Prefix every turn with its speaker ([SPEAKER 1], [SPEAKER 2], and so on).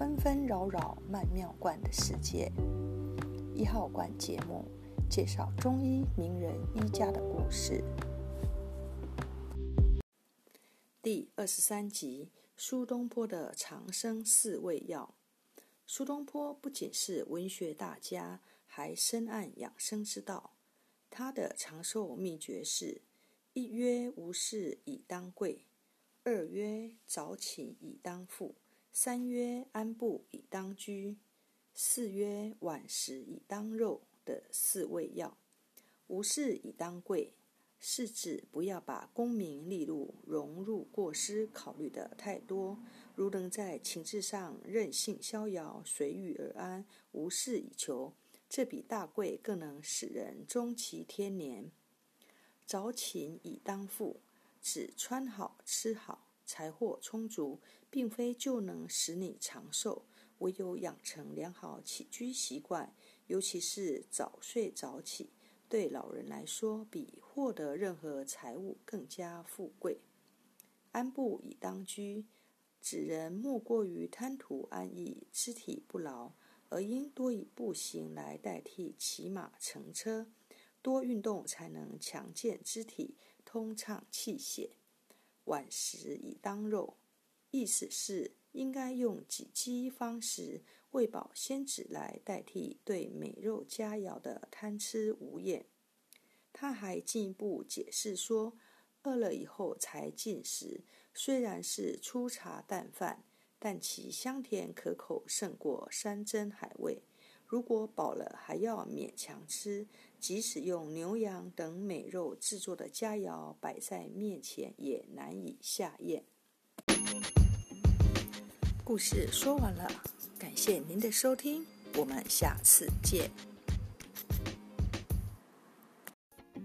[SPEAKER 1] 纷纷扰扰曼妙观的世界。一号馆节目介绍中医名人医家的故事。第二十三集：苏东坡的长生四味药。苏东坡不仅是文学大家，还深谙养生之道。他的长寿秘诀是：一曰无事以当贵，二曰早寝以当富，三曰安步以当居，四曰晚食以当肉的四味药。无事以当贵。是指不要把功名利禄、荣辱过失考虑得太多，如能在情志上任性逍遥、随遇而安、无事以求，这比大贵更能使人终其天年。早寝以当富，指穿好、吃好、财货充足，并非就能使你长寿，唯有养成良好起居习惯，尤其是早睡早起。对老人来说，比获得任何财物更加富贵。安步以当居，指人莫过于贪图安逸，肢体不劳，而应多以步行来代替骑马乘车。多运动才能强健肢体，通畅气血。晚食以当肉，意思是应该用几饥方食。喂饱仙子来代替对美肉佳肴的贪吃无厌。他还进一步解释说，饿了以后才进食，虽然是粗茶淡饭，但其香甜可口胜过山珍海味。如果饱了还要勉强吃，即使用牛羊等美肉制作的佳肴摆在面前，也难以下咽。故事说完了。感谢您的收听，我们下次见。